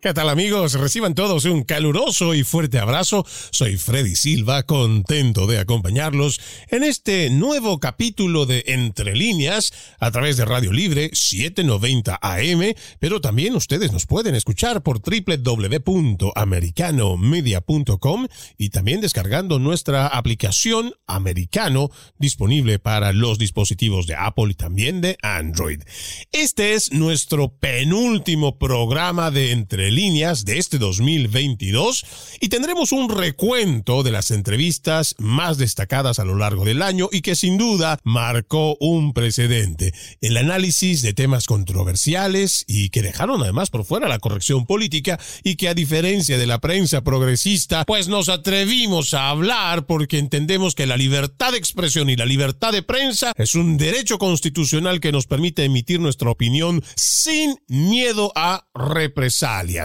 ¿Qué tal amigos? Reciban todos un caluroso y fuerte abrazo. Soy Freddy Silva, contento de acompañarlos en este nuevo capítulo de Entre líneas a través de Radio Libre 790 AM, pero también ustedes nos pueden escuchar por www.americanomedia.com y también descargando nuestra aplicación Americano disponible para los dispositivos de Apple y también de Android. Este es nuestro penúltimo programa de Entre líneas de este 2022 y tendremos un recuento de las entrevistas más destacadas a lo largo del año y que sin duda marcó un precedente. El análisis de temas controversiales y que dejaron además por fuera la corrección política y que a diferencia de la prensa progresista, pues nos atrevimos a hablar porque entendemos que la libertad de expresión y la libertad de prensa es un derecho constitucional que nos permite emitir nuestra opinión sin miedo a represalias.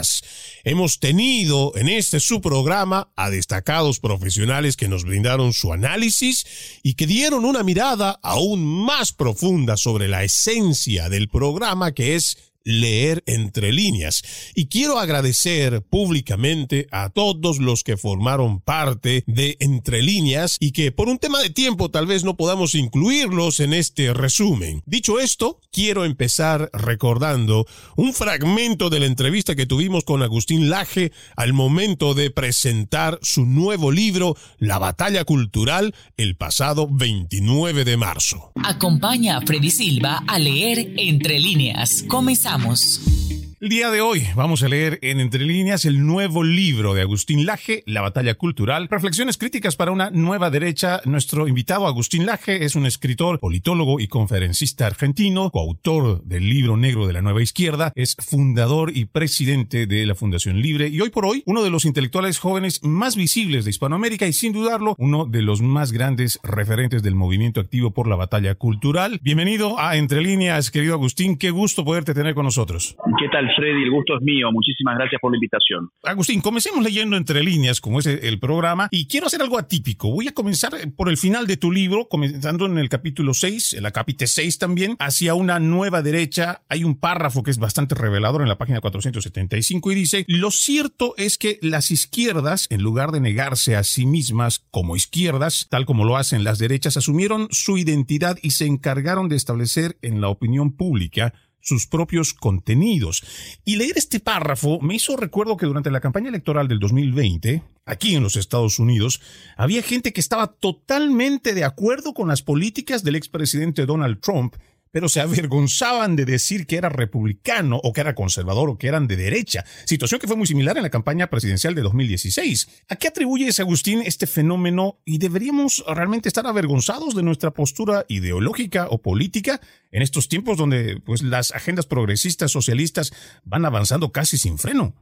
Hemos tenido en este su programa a destacados profesionales que nos brindaron su análisis y que dieron una mirada aún más profunda sobre la esencia del programa que es leer entre líneas. Y quiero agradecer públicamente a todos los que formaron parte de Entre líneas y que por un tema de tiempo tal vez no podamos incluirlos en este resumen. Dicho esto, quiero empezar recordando un fragmento de la entrevista que tuvimos con Agustín Laje al momento de presentar su nuevo libro, La batalla cultural, el pasado 29 de marzo. Acompaña a Freddy Silva a leer Entre líneas. Comenzamos regresamos el día de hoy vamos a leer en Entre líneas el nuevo libro de Agustín Laje, La batalla cultural, reflexiones críticas para una nueva derecha. Nuestro invitado Agustín Laje es un escritor, politólogo y conferencista argentino, coautor del libro negro de la nueva izquierda, es fundador y presidente de la Fundación Libre y hoy por hoy uno de los intelectuales jóvenes más visibles de Hispanoamérica y sin dudarlo uno de los más grandes referentes del movimiento activo por la batalla cultural. Bienvenido a Entre líneas, querido Agustín, qué gusto poderte tener con nosotros. ¿Qué tal, Freddy? El gusto es mío. Muchísimas gracias por la invitación. Agustín, comencemos leyendo entre líneas, como es el programa, y quiero hacer algo atípico. Voy a comenzar por el final de tu libro, comenzando en el capítulo 6, en la capítulo 6 también, hacia una nueva derecha. Hay un párrafo que es bastante revelador en la página 475 y dice, lo cierto es que las izquierdas, en lugar de negarse a sí mismas como izquierdas, tal como lo hacen las derechas, asumieron su identidad y se encargaron de establecer en la opinión pública sus propios contenidos. Y leer este párrafo me hizo recuerdo que durante la campaña electoral del 2020, aquí en los Estados Unidos, había gente que estaba totalmente de acuerdo con las políticas del expresidente Donald Trump pero se avergonzaban de decir que era republicano o que era conservador o que eran de derecha, situación que fue muy similar en la campaña presidencial de 2016. ¿A qué atribuyes, Agustín, este fenómeno y deberíamos realmente estar avergonzados de nuestra postura ideológica o política en estos tiempos donde pues, las agendas progresistas socialistas van avanzando casi sin freno?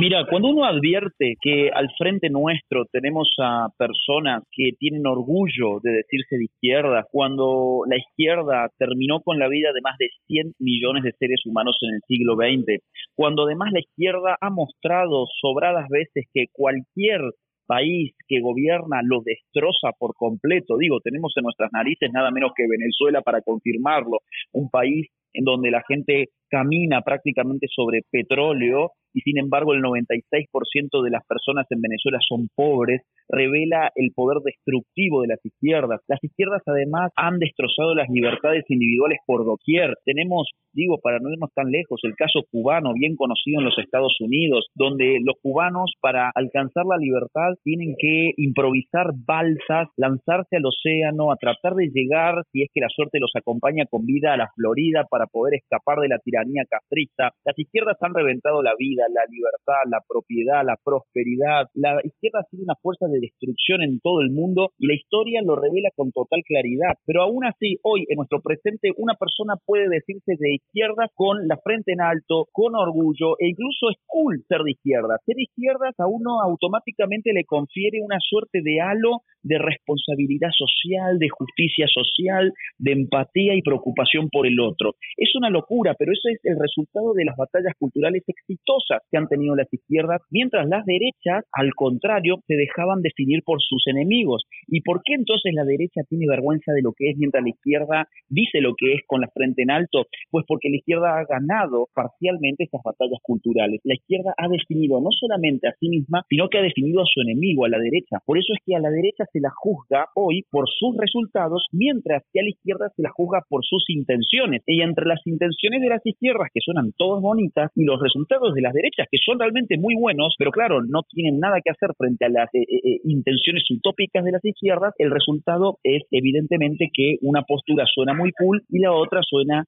Mira, cuando uno advierte que al frente nuestro tenemos a personas que tienen orgullo de decirse de izquierda, cuando la izquierda terminó con la vida de más de 100 millones de seres humanos en el siglo XX, cuando además la izquierda ha mostrado sobradas veces que cualquier país que gobierna lo destroza por completo. Digo, tenemos en nuestras narices nada menos que Venezuela para confirmarlo, un país en donde la gente camina prácticamente sobre petróleo y sin embargo el 96% de las personas en Venezuela son pobres, revela el poder destructivo de las izquierdas. Las izquierdas además han destrozado las libertades individuales por doquier. Tenemos, digo, para no irnos tan lejos, el caso cubano, bien conocido en los Estados Unidos, donde los cubanos para alcanzar la libertad tienen que improvisar balsas, lanzarse al océano, a tratar de llegar, si es que la suerte los acompaña con vida, a la Florida para poder escapar de la tiranía castrista. Las izquierdas han reventado la vida la libertad, la propiedad, la prosperidad. La izquierda ha sido una fuerza de destrucción en todo el mundo y la historia lo revela con total claridad. Pero aún así, hoy en nuestro presente, una persona puede decirse de izquierda con la frente en alto, con orgullo e incluso es cool ser de izquierda. Ser de izquierdas a uno automáticamente le confiere una suerte de halo de responsabilidad social, de justicia social, de empatía y preocupación por el otro. Es una locura, pero eso es el resultado de las batallas culturales exitosas que han tenido las izquierdas, mientras las derechas, al contrario, se dejaban definir por sus enemigos. ¿Y por qué entonces la derecha tiene vergüenza de lo que es mientras la izquierda dice lo que es con la frente en alto? Pues porque la izquierda ha ganado parcialmente esas batallas culturales. La izquierda ha definido no solamente a sí misma, sino que ha definido a su enemigo, a la derecha. Por eso es que a la derecha se la juzga hoy por sus resultados, mientras que a la izquierda se la juzga por sus intenciones. Y entre las intenciones de las izquierdas, que suenan todas bonitas, y los resultados de las derechas, que son realmente muy buenos, pero claro, no tienen nada que hacer frente a las eh, eh, eh, intenciones utópicas de las izquierdas, el resultado es evidentemente que una postura suena muy cool y la otra suena,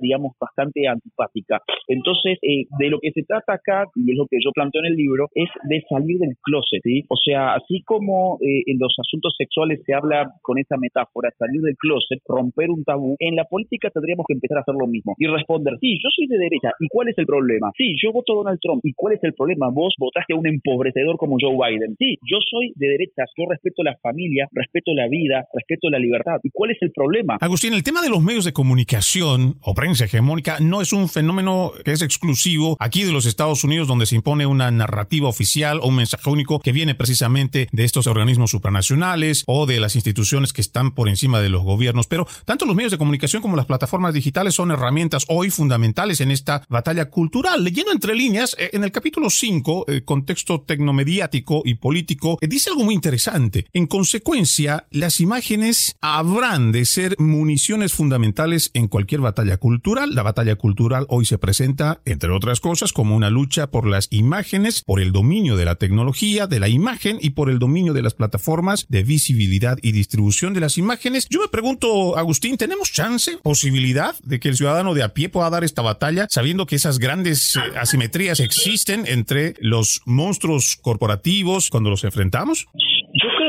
digamos, bastante antipática. Entonces, de lo que se trata acá, y es lo que yo planteo en el libro, es de salir del closet. O sea, así como en los asuntos sexuales se habla con esa metáfora, salir del closet, romper un tabú, en la política tendríamos que empezar a hacer lo mismo y responder, sí, yo soy de derecha, ¿y cuál es el problema? Sí, yo voto Donald Trump, ¿y cuál es el problema? Vos votaste a un empobrecedor como Joe Biden. Sí, yo soy de derecha, yo respeto la familia, respeto la vida, respeto la libertad. ¿Y cuál es el problema? Agustín, el tema de los medios de comunicación o prensa hegemónica no es un fenómeno que es exclusivo aquí de los Estados Unidos donde se impone una narrativa oficial o un mensaje único que viene precisamente de estos organismos supranacionales o de las instituciones que están por encima de los gobiernos. Pero tanto los medios de comunicación como las plataformas digitales son herramientas hoy fundamentales en esta batalla cultural. Leyendo entre líneas, eh, en el capítulo 5, el contexto tecnomediático y político, eh, dice algo muy interesante. En consecuencia, las imágenes habrán de ser municiones fundamentales en cualquier batalla cultural. La batalla cultural hoy se presenta, entre otras cosas, como una lucha por las imágenes, por el dominio de la tecnología, de la imagen y por el dominio de las plataformas de visibilidad y distribución de las imágenes. Yo me pregunto, Agustín, ¿tenemos chance, posibilidad de que el ciudadano de a pie pueda dar esta batalla sabiendo que esas grandes eh, asimetrías existen entre los monstruos corporativos cuando los enfrentamos?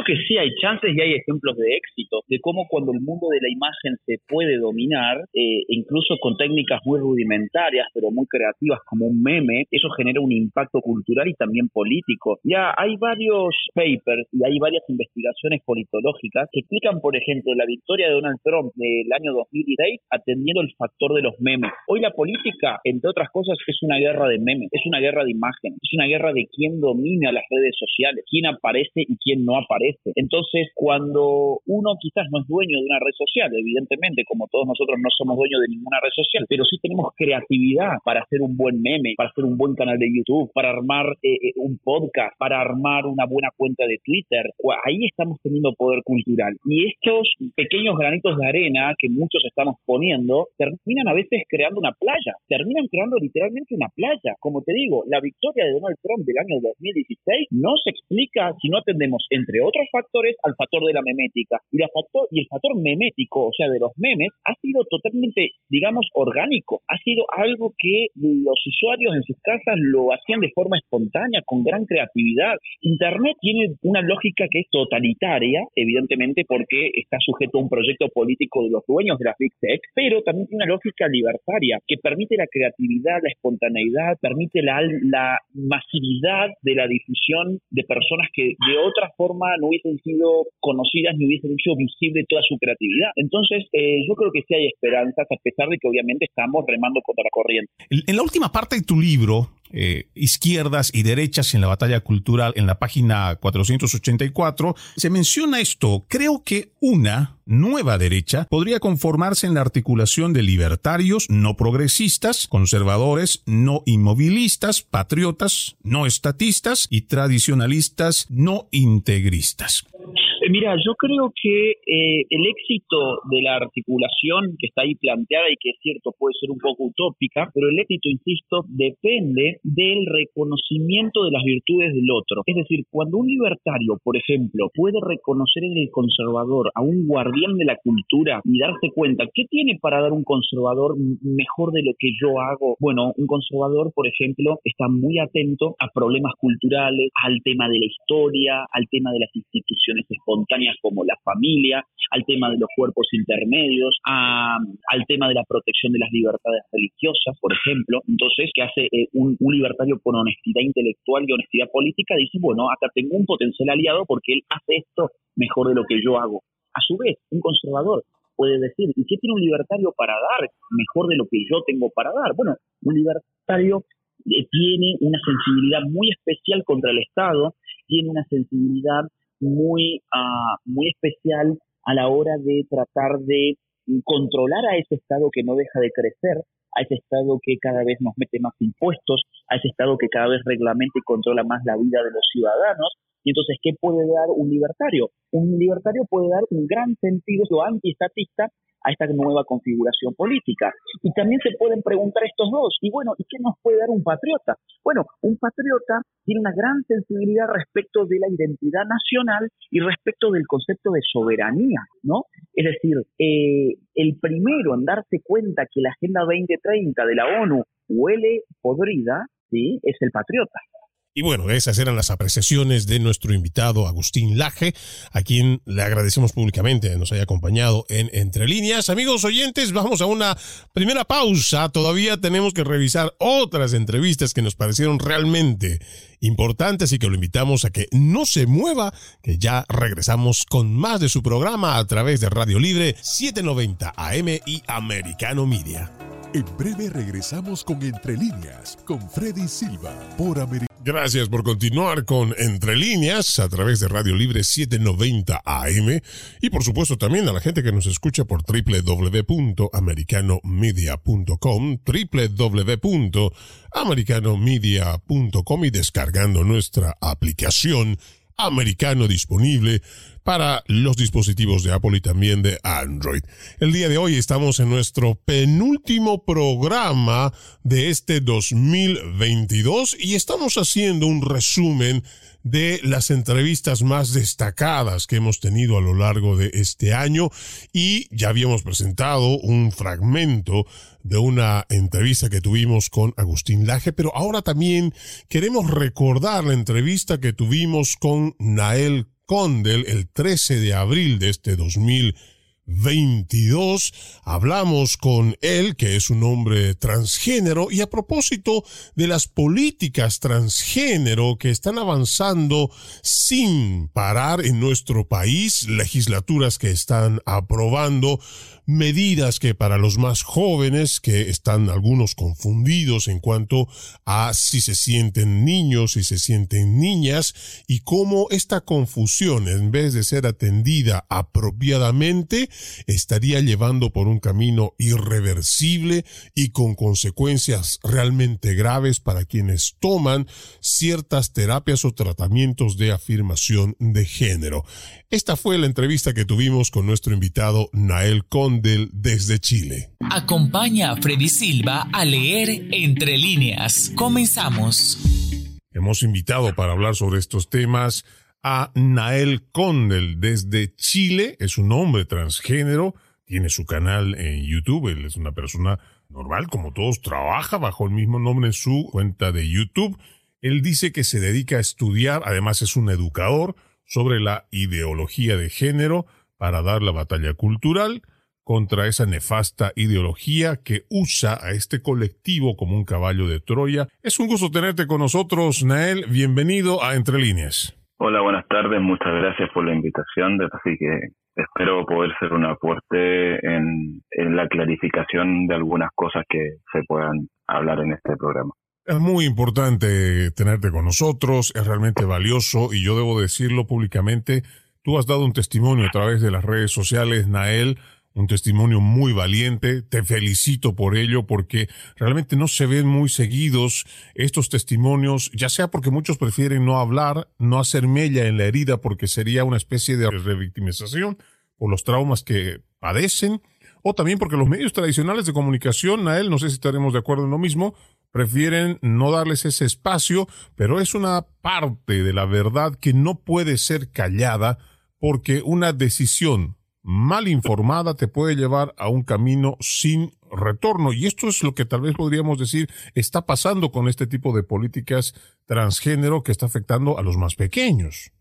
Que sí hay chances y hay ejemplos de éxito, de cómo cuando el mundo de la imagen se puede dominar, eh, incluso con técnicas muy rudimentarias, pero muy creativas como un meme, eso genera un impacto cultural y también político. Ya hay varios papers y hay varias investigaciones politológicas que explican, por ejemplo, la victoria de Donald Trump del año 2016 atendiendo el factor de los memes. Hoy la política, entre otras cosas, es una guerra de memes, es una guerra de imagen, es una guerra de quién domina las redes sociales, quién aparece y quién no aparece. Entonces, cuando uno quizás no es dueño de una red social, evidentemente, como todos nosotros no somos dueños de ninguna red social, pero sí tenemos creatividad para hacer un buen meme, para hacer un buen canal de YouTube, para armar eh, eh, un podcast, para armar una buena cuenta de Twitter, ahí estamos teniendo poder cultural. Y estos pequeños granitos de arena que muchos estamos poniendo, terminan a veces creando una playa, terminan creando literalmente una playa. Como te digo, la victoria de Donald Trump del año 2016 no se explica si no atendemos en entre otros factores, al factor de la memética. Y, la factor, y el factor memético, o sea, de los memes, ha sido totalmente, digamos, orgánico. Ha sido algo que los usuarios en sus casas lo hacían de forma espontánea, con gran creatividad. Internet tiene una lógica que es totalitaria, evidentemente, porque está sujeto a un proyecto político de los dueños de la Big Tech, pero también tiene una lógica libertaria que permite la creatividad, la espontaneidad, permite la, la masividad de la difusión de personas que de otra forma no hubiesen sido conocidas ni hubiesen hecho visible toda su creatividad. Entonces, eh, yo creo que sí hay esperanzas, a pesar de que obviamente estamos remando contra la corriente. En la última parte de tu libro, eh, izquierdas y derechas en la batalla cultural en la página 484, se menciona esto. Creo que una nueva derecha podría conformarse en la articulación de libertarios no progresistas, conservadores no inmovilistas, patriotas no estatistas y tradicionalistas no integristas. Eh, mira, yo creo que eh, el éxito de la articulación que está ahí planteada y que es cierto puede ser un poco utópica, pero el éxito, insisto, depende del reconocimiento de las virtudes del otro. Es decir, cuando un libertario, por ejemplo, puede reconocer en el conservador a un guardián de la cultura y darse cuenta, ¿qué tiene para dar un conservador mejor de lo que yo hago? Bueno, un conservador, por ejemplo, está muy atento a problemas culturales, al tema de la historia, al tema de las instituciones espontáneas como la familia, al tema de los cuerpos intermedios, al tema de la protección de las libertades religiosas, por ejemplo. Entonces, ¿qué hace eh, un, un, libertario con honestidad intelectual y honestidad política? Dice, bueno, acá tengo un potencial aliado porque él hace esto mejor de lo que yo hago. A su vez, un conservador puede decir, ¿y qué tiene un libertario para dar mejor de lo que yo tengo para dar? Bueno, un libertario eh, tiene una sensibilidad muy especial contra el Estado, tiene una sensibilidad muy, uh, muy especial a la hora de tratar de controlar a ese Estado que no deja de crecer, a ese Estado que cada vez nos mete más impuestos, a ese Estado que cada vez reglamenta y controla más la vida de los ciudadanos. Y entonces, ¿qué puede dar un libertario? Un libertario puede dar un gran sentido antiestatista a esta nueva configuración política. Y también se pueden preguntar estos dos, y bueno, ¿y qué nos puede dar un patriota? Bueno, un patriota tiene una gran sensibilidad respecto de la identidad nacional y respecto del concepto de soberanía, ¿no? Es decir, eh, el primero en darse cuenta que la Agenda 2030 de la ONU huele podrida, ¿sí? Es el patriota. Y bueno, esas eran las apreciaciones de nuestro invitado Agustín Laje, a quien le agradecemos públicamente que nos haya acompañado en Entre Líneas. Amigos oyentes, vamos a una primera pausa. Todavía tenemos que revisar otras entrevistas que nos parecieron realmente importantes y que lo invitamos a que no se mueva, que ya regresamos con más de su programa a través de Radio Libre 790 AM y Americano Media. En breve regresamos con Entre Líneas, con Freddy Silva, por Americano. Gracias por continuar con Entre Líneas a través de Radio Libre 790 AM y por supuesto también a la gente que nos escucha por www.americanomedia.com, www.americanomedia.com y descargando nuestra aplicación americano disponible para los dispositivos de Apple y también de Android. El día de hoy estamos en nuestro penúltimo programa de este 2022 y estamos haciendo un resumen de las entrevistas más destacadas que hemos tenido a lo largo de este año y ya habíamos presentado un fragmento de una entrevista que tuvimos con Agustín Laje, pero ahora también queremos recordar la entrevista que tuvimos con Nael Condel el 13 de abril de este 2022. Hablamos con él, que es un hombre transgénero, y a propósito de las políticas transgénero que están avanzando sin parar en nuestro país, legislaturas que están aprobando medidas que para los más jóvenes, que están algunos confundidos en cuanto a si se sienten niños, si se sienten niñas, y cómo esta confusión, en vez de ser atendida apropiadamente, estaría llevando por un camino irreversible y con consecuencias realmente graves para quienes toman ciertas terapias o tratamientos de afirmación de género. Esta fue la entrevista que tuvimos con nuestro invitado Nael Desde Chile. Acompaña a Freddy Silva a leer Entre líneas. Comenzamos. Hemos invitado para hablar sobre estos temas a Nael Condel desde Chile. Es un hombre transgénero, tiene su canal en YouTube, él es una persona normal, como todos, trabaja bajo el mismo nombre en su cuenta de YouTube. Él dice que se dedica a estudiar, además es un educador, sobre la ideología de género para dar la batalla cultural contra esa nefasta ideología que usa a este colectivo como un caballo de Troya. Es un gusto tenerte con nosotros, Nael. Bienvenido a Entre Líneas. Hola, buenas tardes. Muchas gracias por la invitación. Así que espero poder ser un aporte en, en la clarificación de algunas cosas que se puedan hablar en este programa. Es muy importante tenerte con nosotros, es realmente valioso y yo debo decirlo públicamente, tú has dado un testimonio a través de las redes sociales, Nael, un testimonio muy valiente, te felicito por ello porque realmente no se ven muy seguidos estos testimonios, ya sea porque muchos prefieren no hablar, no hacer mella en la herida porque sería una especie de revictimización por los traumas que padecen, o también porque los medios tradicionales de comunicación, Nael, no sé si estaremos de acuerdo en lo mismo, prefieren no darles ese espacio, pero es una parte de la verdad que no puede ser callada porque una decisión mal informada te puede llevar a un camino sin retorno. Y esto es lo que tal vez podríamos decir está pasando con este tipo de políticas transgénero que está afectando a los más pequeños.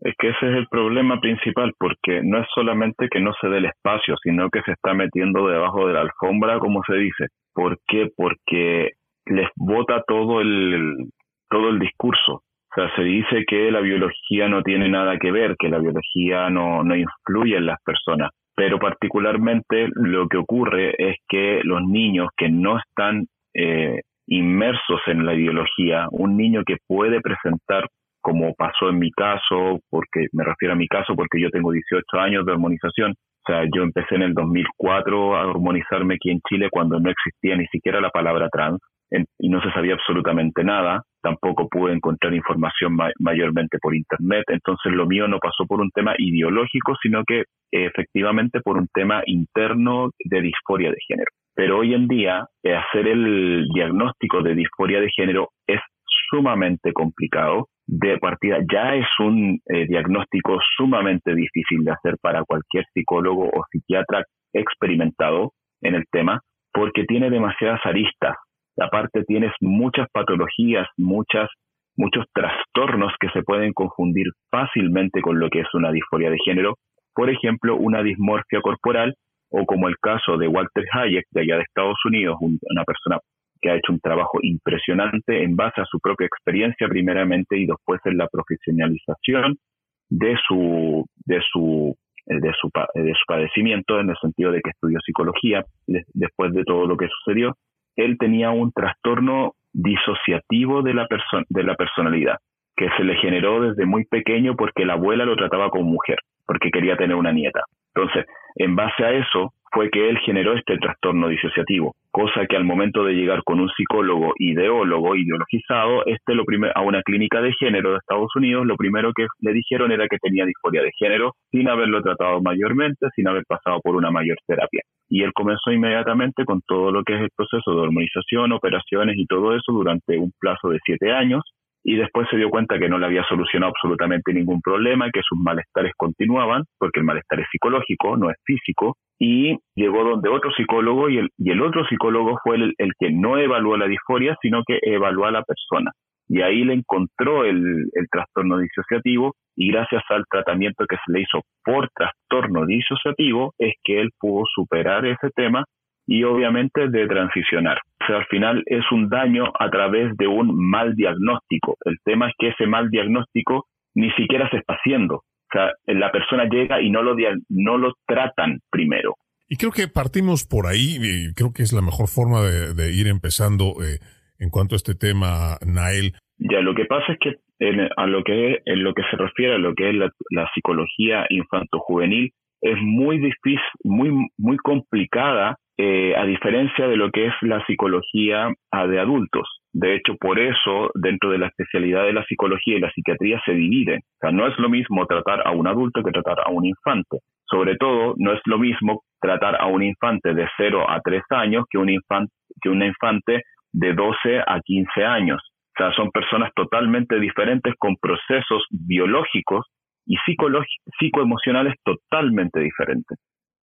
Es que ese es el problema principal, porque no es solamente que no se dé el espacio, sino que se está metiendo debajo de la alfombra, como se dice. ¿Por qué? Porque les vota todo el, todo el discurso. O sea, se dice que la biología no tiene nada que ver, que la biología no, no influye en las personas, pero particularmente lo que ocurre es que los niños que no están eh, inmersos en la ideología, un niño que puede presentar como pasó en mi caso, porque me refiero a mi caso porque yo tengo 18 años de hormonización, o sea, yo empecé en el 2004 a hormonizarme aquí en Chile cuando no existía ni siquiera la palabra trans y no se sabía absolutamente nada, tampoco pude encontrar información mayormente por internet, entonces lo mío no pasó por un tema ideológico, sino que efectivamente por un tema interno de disforia de género. Pero hoy en día eh, hacer el diagnóstico de disforia de género es sumamente complicado. De partida ya es un eh, diagnóstico sumamente difícil de hacer para cualquier psicólogo o psiquiatra experimentado en el tema, porque tiene demasiadas aristas. Aparte tienes muchas patologías, muchas, muchos trastornos que se pueden confundir fácilmente con lo que es una disforia de género. Por ejemplo, una dismorfia corporal o como el caso de Walter Hayek de allá de Estados Unidos, una persona que ha hecho un trabajo impresionante en base a su propia experiencia primeramente y después en la profesionalización de su de su eh, de su, de su padecimiento en el sentido de que estudió psicología después de todo lo que sucedió él tenía un trastorno disociativo de la persona de la personalidad que se le generó desde muy pequeño porque la abuela lo trataba como mujer porque quería tener una nieta. Entonces en base a eso fue que él generó este trastorno disociativo, cosa que al momento de llegar con un psicólogo ideólogo, ideologizado, este lo a una clínica de género de Estados Unidos, lo primero que le dijeron era que tenía disforia de género, sin haberlo tratado mayormente, sin haber pasado por una mayor terapia. Y él comenzó inmediatamente con todo lo que es el proceso de hormonización, operaciones y todo eso durante un plazo de siete años, y después se dio cuenta que no le había solucionado absolutamente ningún problema, que sus malestares continuaban, porque el malestar es psicológico, no es físico, y llegó donde otro psicólogo y el, y el otro psicólogo fue el, el, que no evaluó la disforia, sino que evaluó a la persona. Y ahí le encontró el, el trastorno disociativo y gracias al tratamiento que se le hizo por trastorno disociativo es que él pudo superar ese tema y obviamente de transicionar. O sea, al final es un daño a través de un mal diagnóstico. El tema es que ese mal diagnóstico ni siquiera se está haciendo. O sea, la persona llega y no lo, no lo tratan primero. Y creo que partimos por ahí, y creo que es la mejor forma de, ir empezando eh, en cuanto a este tema, Nael. Ya, lo que pasa es que en, a lo que en lo que se refiere a lo que es la, la psicología infanto-juvenil, es muy difícil, muy, muy complicada eh, a diferencia de lo que es la psicología ah, de adultos. De hecho, por eso, dentro de la especialidad de la psicología y la psiquiatría se dividen. O sea, no es lo mismo tratar a un adulto que tratar a un infante. Sobre todo, no es lo mismo tratar a un infante de 0 a 3 años que un infante, que un infante de 12 a 15 años. O sea, son personas totalmente diferentes con procesos biológicos y psicoemocionales totalmente diferentes.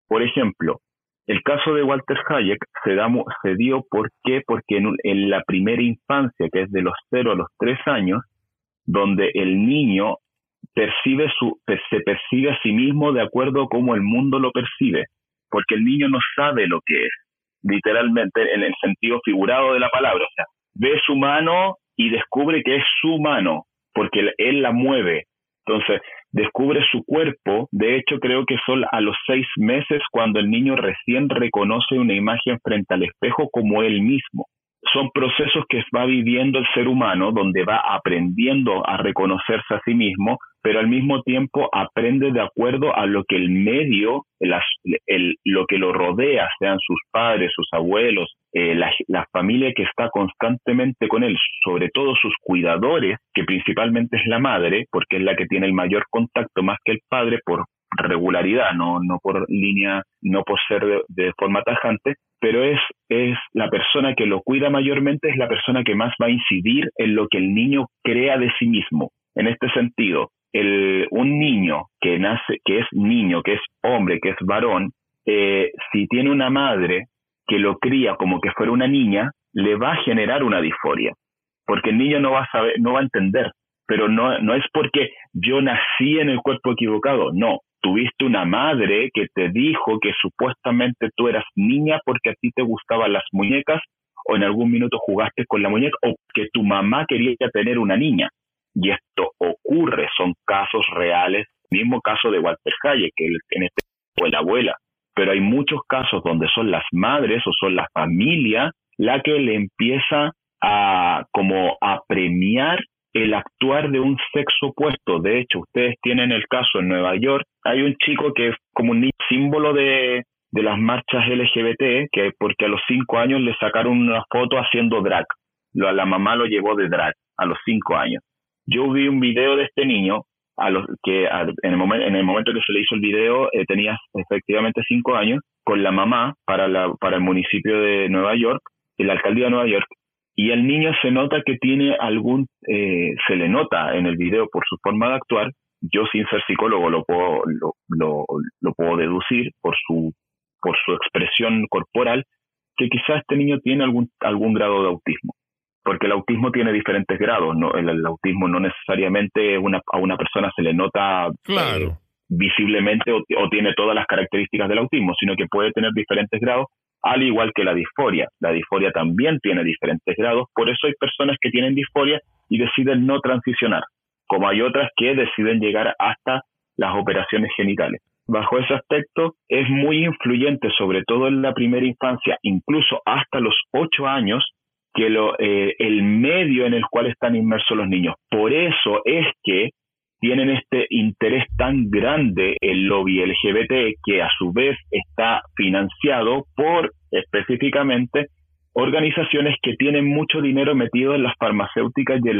Por ejemplo, el caso de Walter Hayek se, se dio ¿por qué? porque en, la primera infancia, que es de los 0 a los 3 años, donde el niño percibe su, se percibe a sí mismo de acuerdo a cómo el mundo lo percibe, porque el niño no sabe lo que es, literalmente en el sentido figurado de la palabra, o sea, ve su mano y descubre que es su mano, porque él la mueve. Entonces, descubre su cuerpo. De hecho, creo que son a los seis meses cuando el niño recién reconoce una imagen frente al espejo como él mismo. Son procesos que va viviendo el ser humano, donde va aprendiendo a reconocerse a sí mismo, pero al mismo tiempo aprende de acuerdo a lo que el medio, lo que lo rodea, sean sus padres, sus abuelos, eh, la, la, familia que está constantemente con él, sobre todo sus cuidadores, que principalmente es la madre, porque es la que tiene el mayor contacto más que el padre por regularidad, no, no por línea, no por ser de, forma tajante, pero es, es la persona que lo cuida mayormente, es la persona que más va a incidir en lo que el niño crea de sí mismo. En este sentido, el, un niño que nace, que es niño, que es hombre, que es varón, eh, si tiene una madre que lo cría como que fuera una niña, le va a generar una disforia, porque el niño no va a saber, no va a entender, pero no, no es porque yo nací en el cuerpo equivocado, no, tuviste una madre que te dijo que supuestamente tú eras niña porque a ti te gustaban las muñecas o en algún minuto jugaste con la muñeca o que tu mamá quería tener una niña. Y esto ocurre, son casos reales, mismo caso de Walter Hayek, que en este fue la abuela, pero hay muchos casos donde son las madres o son la familia la que le empieza a como a premiar el actuar de un sexo opuesto. De hecho, ustedes tienen el caso en Nueva York, hay un chico que es como un símbolo de, de las marchas LGBT, que porque a los cinco años le sacaron una foto haciendo drag. La mamá lo llevó de drag a los cinco años. Yo vi un video de este niño a los que en, el momento, en el momento que se le hizo el video eh, tenía efectivamente cinco años con la mamá para, la, para el municipio de Nueva York, la alcaldía de Nueva York, y el niño se nota que tiene algún, eh, se le nota en el video por su forma de actuar, yo sin ser psicólogo lo puedo, lo, lo, lo puedo deducir por su, por su expresión corporal, que quizás este niño tiene algún, algún grado de autismo. Porque el autismo tiene diferentes grados, ¿no? El, autismo no necesariamente una, a una persona se le nota eh, visiblemente o, o, tiene todas las características del autismo, sino que puede tener diferentes grados al igual que la disforia. La disforia también tiene diferentes grados, por eso hay personas que tienen disforia y deciden no transicionar, como hay otras que deciden llegar hasta las operaciones genitales. Bajo ese aspecto es muy influyente, sobre todo en la primera infancia, incluso hasta los ocho años, que lo, eh, el medio en el cual están inmersos los niños. Por eso es que tienen este interés tan grande el lobby LGBT que a su vez está financiado por específicamente organizaciones que tienen mucho dinero metido en las farmacéuticas y en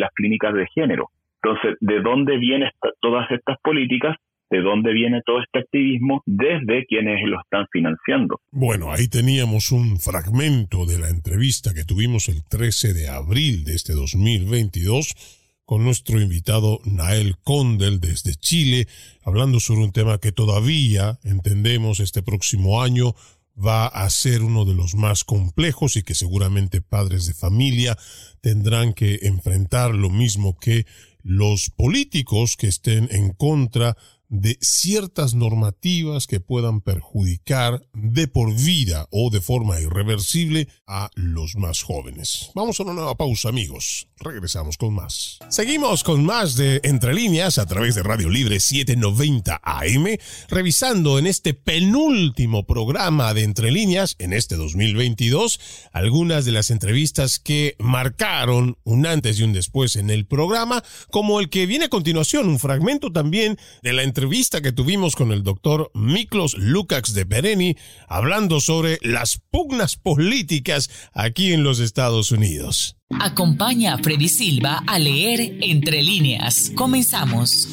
las, clínicas de género. Entonces, ¿de dónde vienen todas estas políticas? ¿De dónde viene todo este activismo? Desde quienes lo están financiando. Bueno, ahí teníamos un fragmento de la entrevista que tuvimos el 13 de abril de este 2022 con nuestro invitado Nael Condel desde Chile, hablando sobre un tema que todavía entendemos este próximo año va a ser uno de los más complejos y que seguramente padres de familia tendrán que enfrentar lo mismo que los políticos que estén en contra de ciertas normativas que puedan perjudicar de por vida o de forma irreversible a los más jóvenes. Vamos a una nueva pausa, amigos. Regresamos con más. Seguimos con más de Entre Líneas a través de Radio Libre 790 AM, revisando en este penúltimo programa de Entre Líneas en este 2022 algunas de las entrevistas que marcaron un antes y un después en el programa, como el que viene a continuación, un fragmento también de la entrevista que tuvimos con el doctor Miklos Lukács de Pereni, hablando sobre las pugnas políticas aquí en los Estados Unidos. Acompaña a Freddy Silva a leer Entre líneas. Comenzamos.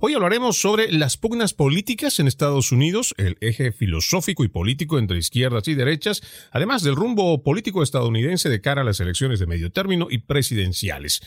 Hoy hablaremos sobre las pugnas políticas en Estados Unidos, el eje filosófico y político entre izquierdas y derechas, además del rumbo político estadounidense de cara a las elecciones de medio término y presidenciales.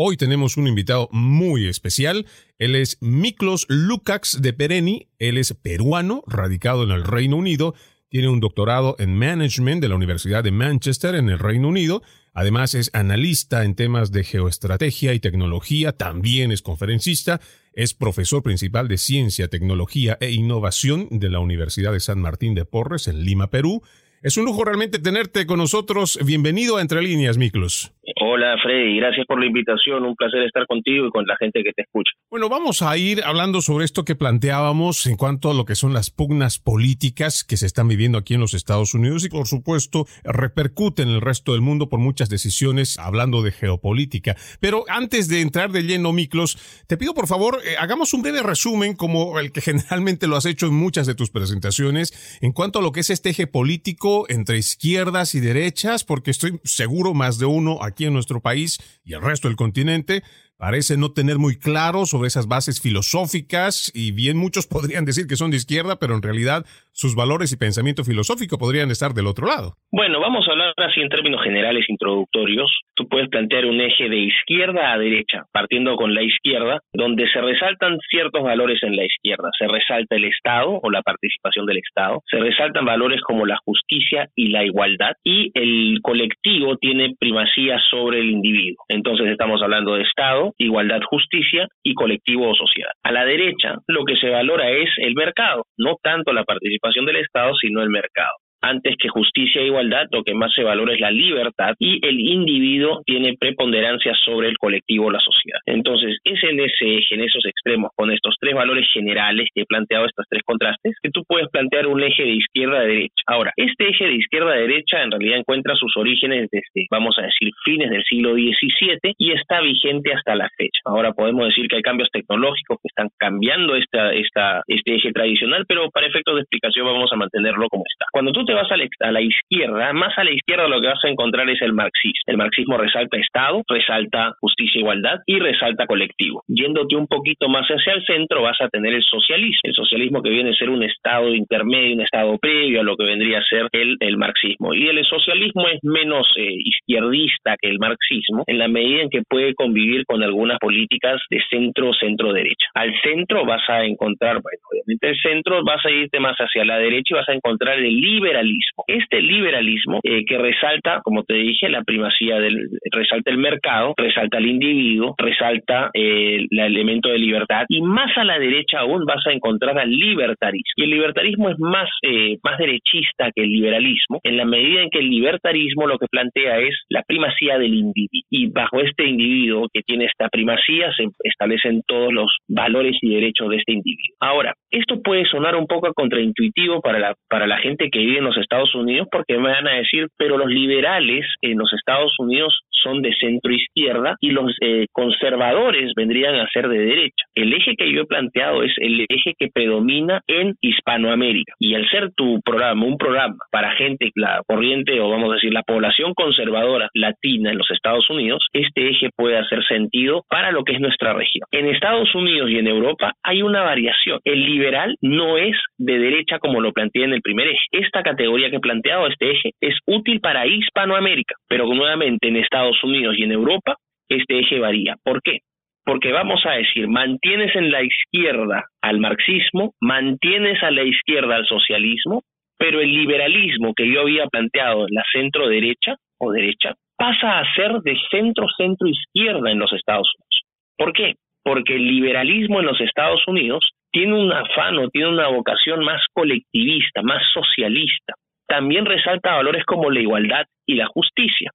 Hoy tenemos un invitado muy especial. Él es Miklos Lukács de Pereni. Él es peruano, radicado en el Reino Unido. Tiene un doctorado en Management de la Universidad de Manchester en el Reino Unido. Además es analista en temas de geoestrategia y tecnología. También es conferencista. Es profesor principal de Ciencia, Tecnología e Innovación de la Universidad de San Martín de Porres en Lima, Perú. Es un lujo realmente tenerte con nosotros. Bienvenido a Entre Líneas, Miklos. Hola, Freddy. Gracias por la invitación. Un placer estar contigo y con la gente que te escucha. Bueno, vamos a ir hablando sobre esto que planteábamos en cuanto a lo que son las pugnas políticas que se están viviendo aquí en los Estados Unidos y, por supuesto, repercuten en el resto del mundo por muchas decisiones hablando de geopolítica. Pero antes de entrar de lleno, Miklos, te pido por favor, eh, hagamos un breve resumen, como el que generalmente lo has hecho en muchas de tus presentaciones, en cuanto a lo que es este eje político entre izquierdas y derechas, porque estoy seguro más de uno aquí en nuestro país y el resto del continente parece no tener muy claro sobre esas bases filosóficas y bien muchos podrían decir que son de izquierda, pero en realidad sus valores y pensamiento filosófico podrían estar del otro lado. Bueno, vamos a hablar así en términos generales introductorios. Tú puedes plantear un eje de izquierda a derecha, partiendo con la izquierda, donde se resaltan ciertos valores en la izquierda. Se resalta el Estado o la participación del Estado, se resaltan valores como la justicia y la igualdad, y el colectivo tiene primacía sobre el individuo. Entonces estamos hablando de Estado, igualdad, justicia y colectivo o sociedad. A la derecha, lo que se valora es el mercado, no tanto la participación del Estado, sino el mercado. Antes que justicia e igualdad, lo que más se valora es la libertad y el individuo tiene preponderancia sobre el colectivo o la sociedad. Entonces, es en ese eje, en esos extremos, con estos tres valores generales que he planteado, estos tres contrastes, que tú puedes plantear un eje de izquierda a derecha. Ahora, este eje de izquierda a derecha en realidad encuentra sus orígenes desde, vamos a decir, fines del siglo XVII y está vigente hasta la fecha. Ahora podemos decir que hay cambios tecnológicos que están cambiando esta, esta, este eje tradicional, pero para efectos de explicación vamos a mantenerlo como está. Cuando tú te vas a la, a la izquierda, más a la izquierda lo que vas a encontrar es el marxismo. El marxismo resalta Estado, resalta justicia e igualdad y resalta colectivo. Yéndote un poquito más hacia el centro vas a tener el socialismo. El socialismo que viene a ser un Estado intermedio, un Estado previo a lo que vendría a ser el, el marxismo. Y el socialismo es menos eh, izquierdista que el marxismo en la medida en que puede convivir con algunas políticas de centro, centro-derecha. Al centro vas a encontrar, bueno, obviamente el centro vas a irte más hacia la derecha y vas a encontrar el liberalismo. Este liberalismo eh, que resalta, como te dije, la primacía del, resalta el mercado, resalta el individuo, resalta eh, el elemento de libertad y más a la derecha aún vas a encontrar al libertarismo. Y el libertarismo es más, eh, más derechista que el liberalismo, en la medida en que el libertarismo lo que plantea es la primacía del individuo. Y bajo este individuo que tiene esta primacía se establecen todos los valores y derechos de este individuo. Ahora, esto puede sonar un poco contraintuitivo para la, para la gente que vive en los Estados Unidos porque me van a decir, pero los liberales en los Estados Unidos son de centro izquierda y los eh, conservadores vendrían a ser de derecha. El eje que yo he planteado es el eje que predomina en Hispanoamérica y al ser tu programa un programa para gente, la corriente o vamos a decir la población conservadora latina en los Estados Unidos, este eje puede hacer sentido para lo que es nuestra región. En Estados Unidos y en Europa hay una variación. El liberal no es de derecha como lo planteé en el primer eje. Esta categoría que he planteado, este eje, es útil para Hispanoamérica, pero nuevamente en Estados Unidos y en Europa este eje varía. ¿Por qué? Porque vamos a decir, mantienes en la izquierda al marxismo, mantienes a la izquierda al socialismo, pero el liberalismo que yo había planteado la centro derecha o derecha pasa a ser de centro centro izquierda en los Estados Unidos. ¿Por qué? Porque el liberalismo en los Estados Unidos tiene un afán o tiene una vocación más colectivista, más socialista. También resalta valores como la igualdad y la justicia.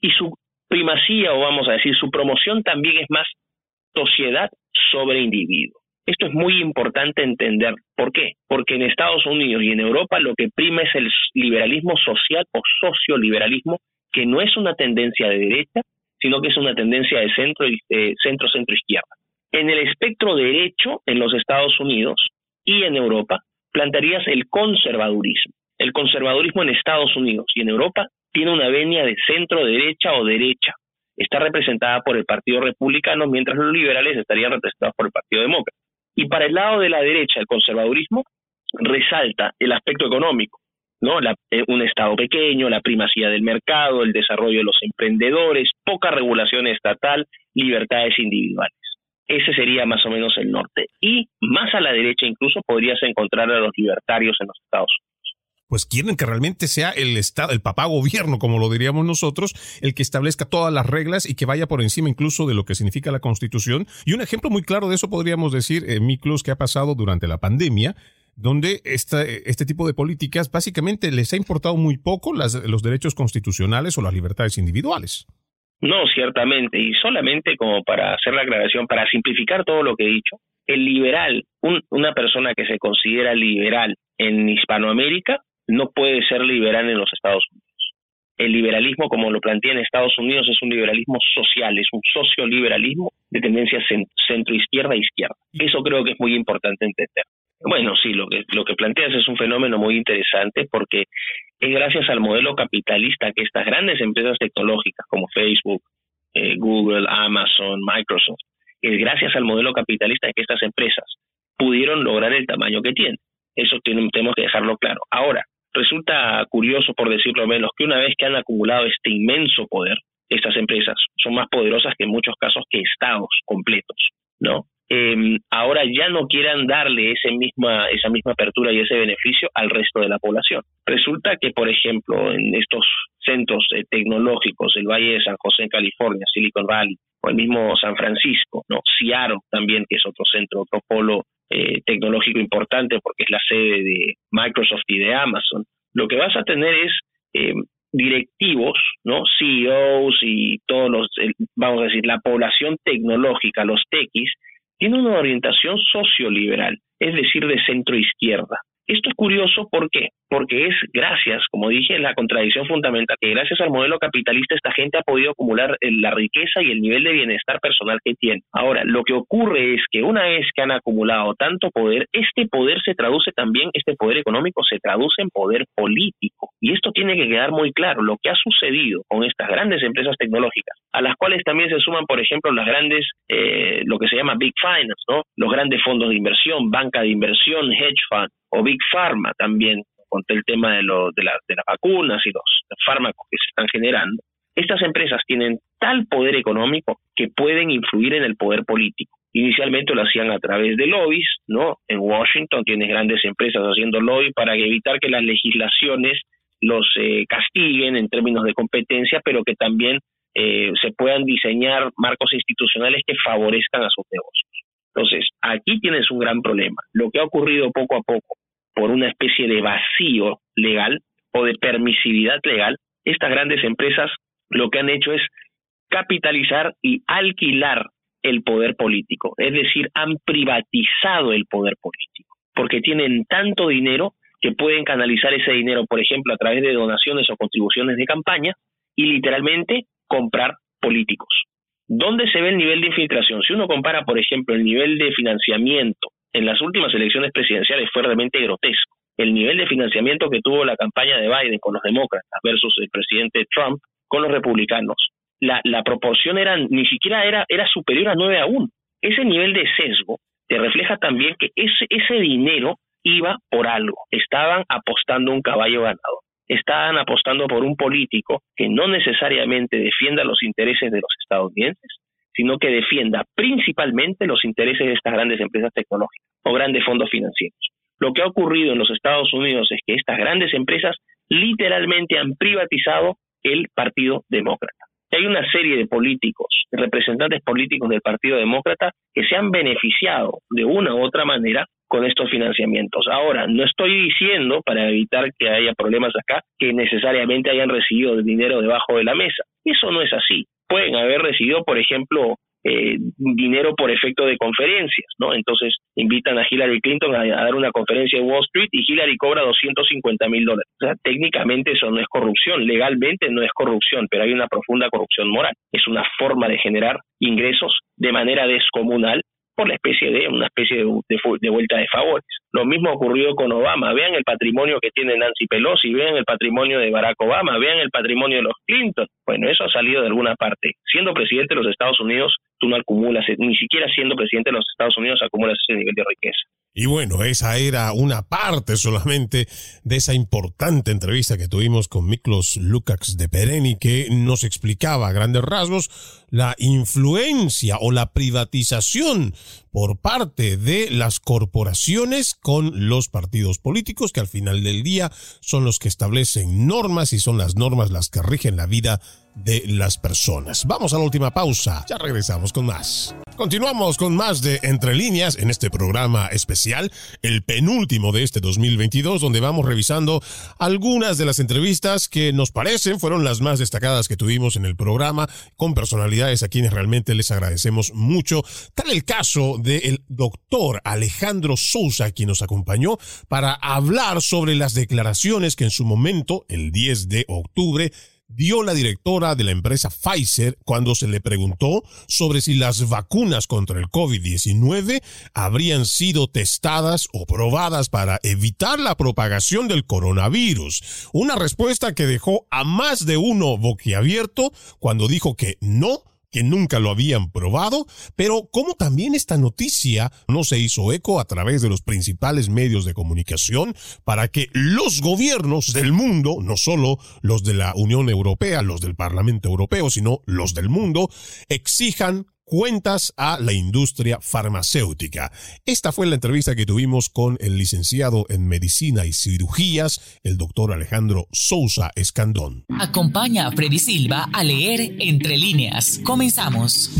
Y su primacía, o vamos a decir, su promoción también es más sociedad sobre individuo. Esto es muy importante entender. ¿Por qué? Porque en Estados Unidos y en Europa lo que prima es el liberalismo social o socioliberalismo, que no es una tendencia de derecha, sino que es una tendencia de centro, eh, centro, centro izquierda. En el espectro derecho, en los Estados Unidos y en Europa, plantearías el conservadurismo. El conservadurismo en Estados Unidos y en Europa tiene una venia de centro derecha o derecha. Está representada por el Partido Republicano, mientras los liberales estarían representados por el Partido Demócrata. Y para el lado de la derecha, el conservadurismo resalta el aspecto económico, ¿no? Eh, un Estado pequeño, la primacía del mercado, el desarrollo de los emprendedores, poca regulación estatal, libertades individuales. Ese sería más o menos el norte. Y más a la derecha incluso podrías encontrar a los libertarios en los Estados Unidos pues quieren que realmente sea el Estado, el papá gobierno, como lo diríamos nosotros, el que establezca todas las reglas y que vaya por encima incluso de lo que significa la Constitución. Y un ejemplo muy claro de eso podríamos decir, eh, Miklos, que ha pasado durante la pandemia, donde esta, este tipo de políticas básicamente les ha importado muy poco las, los derechos constitucionales o las libertades individuales. No, ciertamente, y solamente como para hacer la aclaración, para simplificar todo lo que he dicho, el liberal, una persona que se considera liberal en Hispanoamérica, no puede ser liberal en los Estados Unidos. El liberalismo, como lo plantea en Estados Unidos, es un liberalismo social, es un socioliberalismo de tendencia centro-izquierda e izquierda. Eso creo que es muy importante entender. Bueno, sí, lo que, lo que planteas es un fenómeno muy interesante porque es gracias al modelo capitalista que estas grandes empresas tecnológicas como Facebook, eh, Google, Amazon, Microsoft, es gracias al modelo capitalista que estas empresas pudieron lograr el tamaño que tienen. Eso tenemos que dejarlo claro. Ahora, resulta curioso, por decirlo menos, que una vez que han acumulado este inmenso poder, estas empresas son más poderosas que en muchos casos que estados completos, ¿no? Em, ahora ya no quieran darle ese misma, esa misma apertura y ese beneficio al resto de la población. Resulta que, por ejemplo, en estos centros eh, tecnológicos, el Valle de San José en California, Silicon Valley, o el mismo San Francisco, ¿no? Seattle también, que es otro centro, otro polo eh, tecnológico importante porque es la sede de Microsoft y de Amazon, lo que vas a tener es eh, directivos, ¿no? CEOs y todos los, vamos a decir, la población tecnológica, los techis, tiene una orientación socioliberal, es decir, de centro izquierda. Esto es curioso, ¿por qué? Porque es gracias, como dije, la contradicción fundamental, que gracias al modelo capitalista esta gente ha podido acumular eh, la riqueza y el nivel de bienestar personal que tiene. Ahora, lo que ocurre es que una vez que han acumulado tanto poder, este poder se traduce también, este poder económico se traduce en poder político. Y esto tiene que quedar muy claro, lo que ha sucedido con estas grandes empresas tecnológicas, a las cuales también se suman, por ejemplo, las grandes, eh, lo que se llama Big Finance, ¿no? Los grandes fondos de inversión, banca de inversión, hedge fund, o Big Pharma también, con el tema de, lo, de, de las vacunas y los fármacos que se están generando, estas empresas tienen tal poder económico que pueden influir en el poder político. Inicialmente lo hacían a través de lobbies, ¿no? En Washington tienes grandes empresas haciendo lobby para evitar que las legislaciones los eh, castiguen en términos de competencia, pero que también eh, se puedan diseñar marcos institucionales que favorezcan a sus negocios. Entonces, aquí tienes un gran problema. Lo que ha ocurrido poco a poco por una especie de vacío legal o de permisividad legal, estas grandes empresas lo que han hecho es capitalizar y alquilar el poder político, es decir, han privatizado el poder político, porque tienen tanto dinero que pueden canalizar ese dinero, por ejemplo, a través de donaciones o contribuciones de campaña y literalmente comprar políticos. ¿Dónde se ve el nivel de infiltración? Si uno compara, por ejemplo, el nivel de financiamiento en las últimas elecciones presidenciales fue realmente grotesco. El nivel de financiamiento que tuvo la campaña de Biden con los demócratas versus el presidente Trump con los republicanos, la, la proporción era ni siquiera era, era superior a 9 a 1. Ese nivel de sesgo te refleja también que ese, ese dinero iba por algo. Estaban apostando un caballo ganador. Estaban apostando por un político que no necesariamente defienda los intereses de los estadounidenses, sino que defienda principalmente los intereses de estas grandes empresas tecnológicas o grandes fondos financieros. Lo que ha ocurrido en los Estados Unidos es que estas grandes empresas literalmente han privatizado el Partido Demócrata. Hay una serie de políticos, representantes políticos del Partido Demócrata, que se han beneficiado de una u otra manera con estos financiamientos. Ahora, no estoy diciendo, para evitar que haya problemas acá, que necesariamente hayan recibido dinero debajo de la mesa. Eso no es así pueden haber recibido, por ejemplo, eh, dinero por efecto de conferencias, ¿no? Entonces invitan a Hillary Clinton a, dar una conferencia en Wall Street y Hillary cobra 250 mil dólares. O sea, técnicamente eso no es corrupción, legalmente no es corrupción, pero hay una profunda corrupción moral. Es una forma de generar ingresos de manera descomunal la especie de una especie de, de, vuelta de favores. Lo mismo ocurrió con Obama. Vean el patrimonio que tiene Nancy Pelosi, vean el patrimonio de Barack Obama, vean el patrimonio de los Clinton. Bueno, eso ha salido de alguna parte. Siendo presidente de los Estados Unidos, tú no acumulas, ni siquiera siendo presidente de los Estados Unidos acumulas ese nivel de riqueza. Y bueno, esa era una parte solamente de esa importante entrevista que tuvimos con Miklos Lukács de Pereni, que nos explicaba a grandes rasgos la influencia o la privatización por parte de las corporaciones con los partidos políticos, que al final del día son los que establecen normas y son las normas las que rigen la vida de las personas. Vamos a la última pausa, ya regresamos con más. Continuamos con más de Entre líneas en este programa especial, el penúltimo de este 2022, donde vamos revisando algunas de las entrevistas que nos parecen fueron las más destacadas que tuvimos en el programa, con personalidades a quienes realmente les agradecemos mucho. Tal el caso del doctor Alejandro Sousa, quien nos acompañó para hablar sobre las declaraciones que en su momento, el 10 de octubre, dio la directora de la empresa Pfizer cuando se le preguntó sobre si las vacunas contra el COVID-19 habrían sido testadas o probadas para evitar la propagación del coronavirus. Una respuesta que dejó a más de uno boquiabierto cuando dijo que no que nunca lo habían probado, pero como también esta noticia no se hizo eco a través de los principales medios de comunicación para que los gobiernos del mundo, no solo los de la Unión Europea, los del Parlamento Europeo, sino los del mundo, exijan cuentas a la industria farmacéutica. Esta fue la entrevista que tuvimos con el licenciado en medicina y cirugías, el doctor Alejandro Sousa Escandón. Acompaña a Freddy Silva a leer entre líneas. Comenzamos.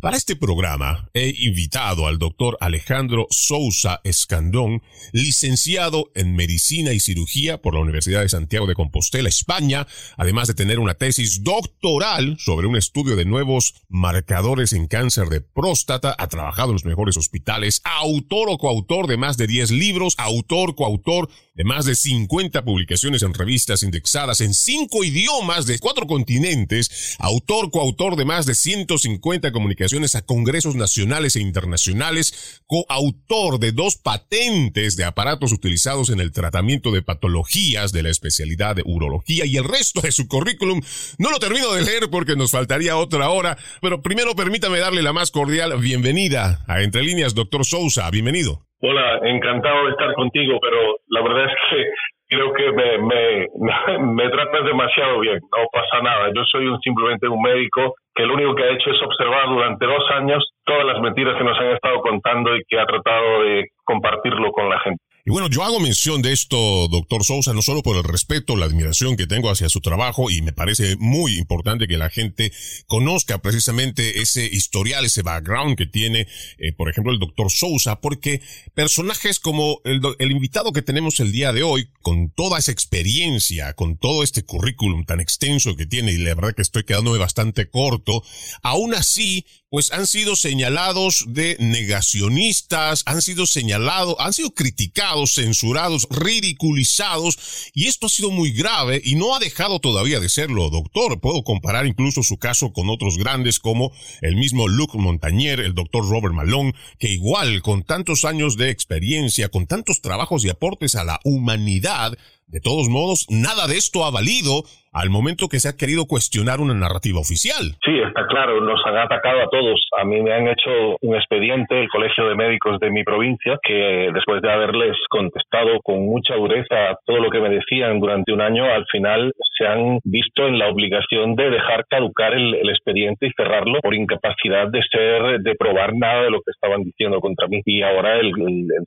Para este programa he invitado al doctor Alejandro Sousa Escandón, licenciado en Medicina y Cirugía por la Universidad de Santiago de Compostela, España, además de tener una tesis doctoral sobre un estudio de nuevos marcadores en cáncer de próstata, ha trabajado en los mejores hospitales, autor o coautor de más de 10 libros, autor, coautor de más de 50 publicaciones en revistas indexadas en cinco idiomas de cuatro continentes, autor, coautor de más de 150 comunicaciones a congresos nacionales e internacionales, coautor de dos patentes de aparatos utilizados en el tratamiento de patologías de la especialidad de urología y el resto de su currículum. No lo termino de leer porque nos faltaría otra hora, pero primero permítame darle la más cordial bienvenida a Entre Líneas, doctor Sousa. Bienvenido. Hola, encantado de estar contigo, pero la verdad es que creo que me, me, me tratas demasiado bien, no pasa nada. Yo soy un, simplemente un médico que lo único que ha hecho es observar durante dos años todas las mentiras que nos han estado contando y que ha tratado de compartirlo con la gente. Y bueno, yo hago mención de esto, doctor Sousa, no solo por el respeto, la admiración que tengo hacia su trabajo, y me parece muy importante que la gente conozca precisamente ese historial, ese background que tiene, eh, por ejemplo, el doctor Sousa, porque personajes como el, el invitado que tenemos el día de hoy, con toda esa experiencia, con todo este currículum tan extenso que tiene, y la verdad que estoy quedándome bastante corto, aún así pues han sido señalados de negacionistas, han sido señalados, han sido criticados, censurados, ridiculizados, y esto ha sido muy grave y no ha dejado todavía de serlo, doctor. Puedo comparar incluso su caso con otros grandes como el mismo Luc Montagnier, el doctor Robert Malone, que igual, con tantos años de experiencia, con tantos trabajos y aportes a la humanidad, de todos modos, nada de esto ha valido al momento que se ha querido cuestionar una narrativa oficial. Sí, está claro, nos han atacado a todos. A mí me han hecho un expediente, el Colegio de Médicos de mi provincia, que después de haberles contestado con mucha dureza todo lo que me decían durante un año, al final se han visto en la obligación de dejar caducar el, expediente y cerrarlo por incapacidad de ser, de probar nada de lo que estaban diciendo contra mí. Y ahora el,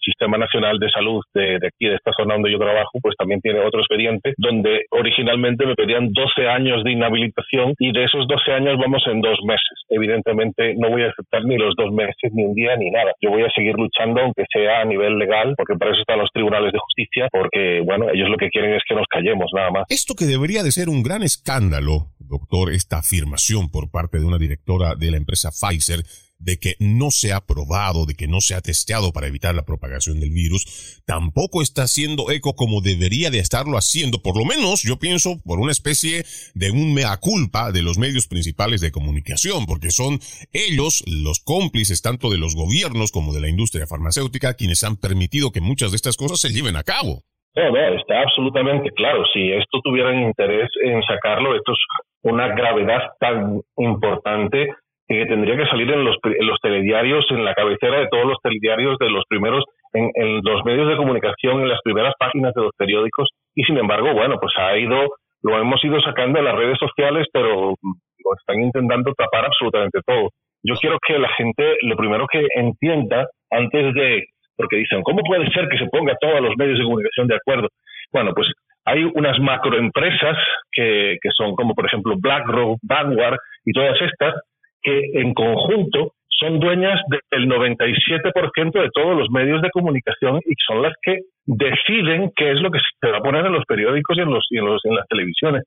Sistema Nacional de Salud de, de aquí, de esta zona donde yo trabajo, pues también tiene otro expediente donde originalmente me pedían 12 años de inhabilitación y de esos 12 años vamos en dos meses. Evidentemente no voy a aceptar ni los dos meses, ni un día, ni nada. Yo voy a seguir luchando, aunque sea a nivel legal, porque para eso están los tribunales de justicia, porque, bueno, ellos lo que quieren es que nos callemos, nada más. Esto que debería de ser un gran escándalo, doctor, esta afirmación por parte de una directora de la empresa Pfizer, de que no se ha probado, de que no se ha testeado para evitar la propagación del virus, tampoco está haciendo eco como debería de estarlo haciendo, por lo menos yo pienso por una especie de un mea culpa de los medios principales de comunicación, porque son ellos los cómplices tanto de los gobiernos como de la industria farmacéutica quienes han permitido que muchas de estas cosas se lleven a cabo. No, no, está absolutamente claro. Si esto tuvieran interés en sacarlo, esto es una gravedad tan importante que tendría que salir en los, los telediarios, en la cabecera de todos los telediarios de los primeros, en, los medios de comunicación, en las primeras páginas de los periódicos, y sin embargo, bueno, pues ha ido, lo hemos ido sacando en las redes sociales, pero lo están intentando tapar absolutamente todo. Yo quiero que la gente, lo primero que entienda, antes de, porque dicen, ¿cómo puede ser que se ponga todos los medios de comunicación de acuerdo? Bueno, pues hay unas macroempresas que, que son como por ejemplo BlackRock, Vanguard y todas estas, que en conjunto son dueñas del 97% de todos los medios de comunicación y son las que deciden qué es lo que se va a poner en los periódicos y en, los, y en, los, en las televisiones.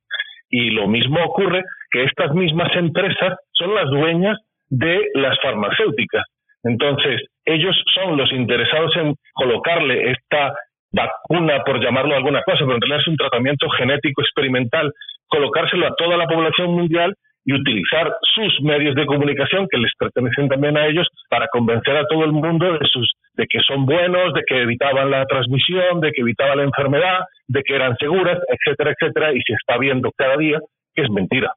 Y lo mismo ocurre que estas mismas empresas son las dueñas de las farmacéuticas. Entonces, ellos son los interesados en colocarle esta vacuna, por llamarlo alguna cosa, pero en realidad es un tratamiento genético experimental, colocárselo a toda la población mundial y utilizar sus medios de comunicación que les pertenecen también a ellos para convencer a todo el mundo de sus de que son buenos, de que evitaban la transmisión, de que evitaban la enfermedad, de que eran seguras, etcétera, etcétera, y se está viendo cada día que es mentira.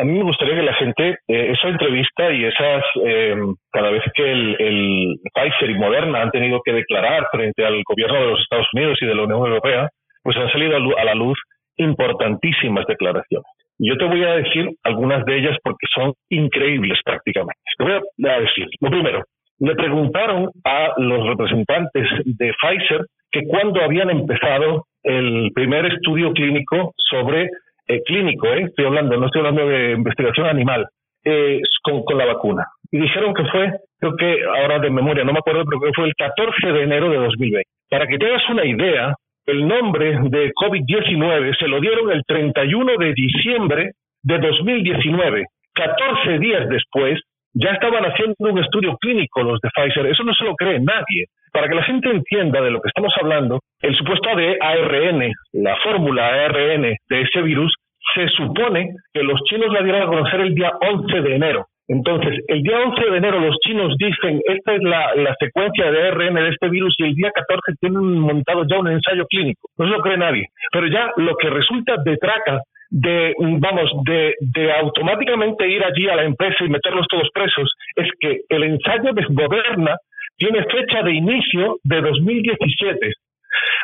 A mí me gustaría que la gente, eh, esa entrevista y esas, eh, cada vez que el, el Pfizer y Moderna han tenido que declarar frente al gobierno de los Estados Unidos y de la Unión Europea, pues han salido a la luz importantísimas declaraciones. Yo te voy a decir algunas de ellas porque son increíbles prácticamente. Te voy a decir, lo primero, le preguntaron a los representantes de Pfizer que cuándo habían empezado el primer estudio clínico sobre eh, clínico, eh, estoy hablando, no estoy hablando de investigación animal, eh, con, la vacuna. y dijeron que fue, creo que ahora de memoria, no me acuerdo, pero fue el 14 de enero de 2020. Para que te hagas una idea, el nombre de COVID-19 se lo dieron el 31 de diciembre de 2019. 14 días después, ya estaban haciendo un estudio clínico los de Pfizer. Eso no se lo cree nadie. Para que la gente entienda de lo que estamos hablando, el supuesto de ARN, la fórmula ARN de ese virus, se supone que los chinos la dieron a conocer el día 11 de enero. Entonces, el día 11 de enero los chinos dicen, esta es la, secuencia de ARN de este virus y el día 14 tienen montado ya un ensayo clínico. No se lo cree nadie. Pero ya lo que resulta de traca de, vamos, de, de automáticamente ir allí a la empresa y meterlos todos presos, es que el ensayo de Moderna tiene fecha de inicio de 2017.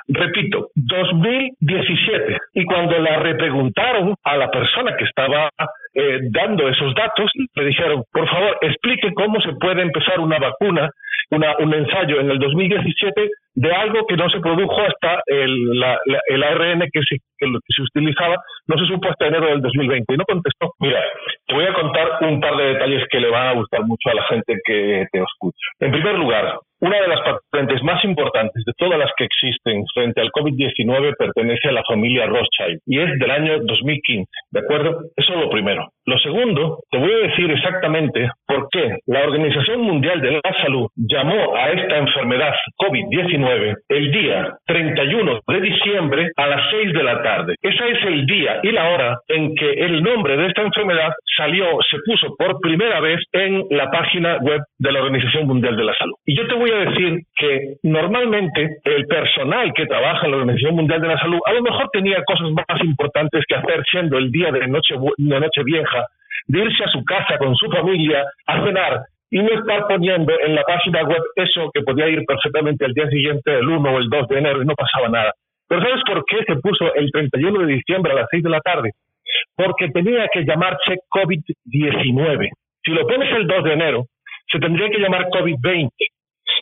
Repito, 2017. Y cuando la repreguntaron a la persona que estaba eh, dando esos datos, le dijeron, por favor, explique cómo se puede empezar una vacuna, una, un ensayo en el 2017 de algo que no se produjo hasta el, la, el ARN que se, que, se utilizaba, no se supo hasta enero del 2020. Y no contestó. Mira, te voy a contar un par de detalles que le van a gustar mucho a la gente que te escucha. En primer lugar, una de las patentes más importantes de todas las que existen frente al COVID-19 pertenece a la familia Rothschild y es del año 2015, ¿de acuerdo? Eso es lo primero. Lo segundo, te voy a decir exactamente por qué la Organización Mundial de la Salud llamó a esta enfermedad COVID-19 el día 31 de diciembre a las 6 de la tarde. Ese es el día y la hora en que el nombre de esta enfermedad salió, se puso por primera vez en la página web de la Organización Mundial de la Salud. Y yo te voy a decir que normalmente el personal que trabaja en la Organización Mundial de la Salud a lo mejor tenía cosas más importantes que hacer siendo el día de noche, de noche vieja, de irse a su casa con su familia a cenar y no estar poniendo en la página web eso que podía ir perfectamente al día siguiente, el 1 o el 2 de enero, y no pasaba nada. Pero ¿sabes por qué se puso el 31 de diciembre a las 6 de la tarde? Porque tenía que llamarse COVID-19. Si lo pones el 2 de enero, se tendría que llamar COVID-20.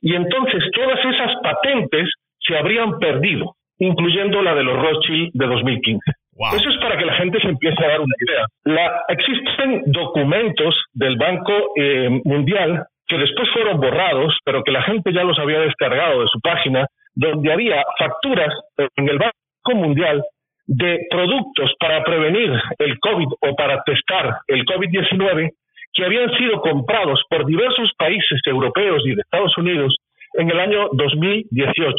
Y entonces todas esas patentes se habrían perdido, incluyendo la de los Rothschild de 2015. Eso es para que la gente se empiece a dar una idea. La, existen documentos del Banco eh, Mundial que después fueron borrados, pero que la gente ya los había descargado de su página, donde había facturas en el Banco Mundial de productos para prevenir el COVID o para testar el COVID-19 que habían sido comprados por diversos países europeos y de Estados Unidos en el año 2018.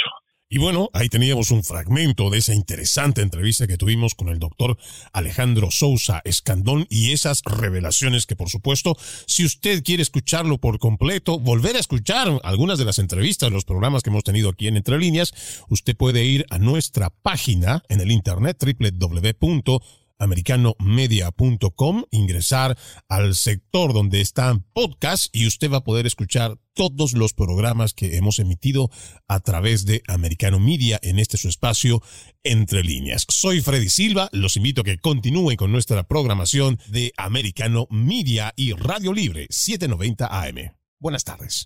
Y bueno, ahí teníamos un fragmento de esa interesante entrevista que tuvimos con el doctor Alejandro Sousa Escandón y esas revelaciones que por supuesto, si usted quiere escucharlo por completo, volver a escuchar algunas de las entrevistas, los programas que hemos tenido aquí en Entre Líneas, usted puede ir a nuestra página en el internet www americanomedia.com, ingresar al sector donde están podcasts y usted va a poder escuchar todos los programas que hemos emitido a través de Americano Media en este su espacio Entre Líneas. Soy Freddy Silva, los invito a que continúen con nuestra programación de Americano Media y Radio Libre 790 AM. Buenas tardes.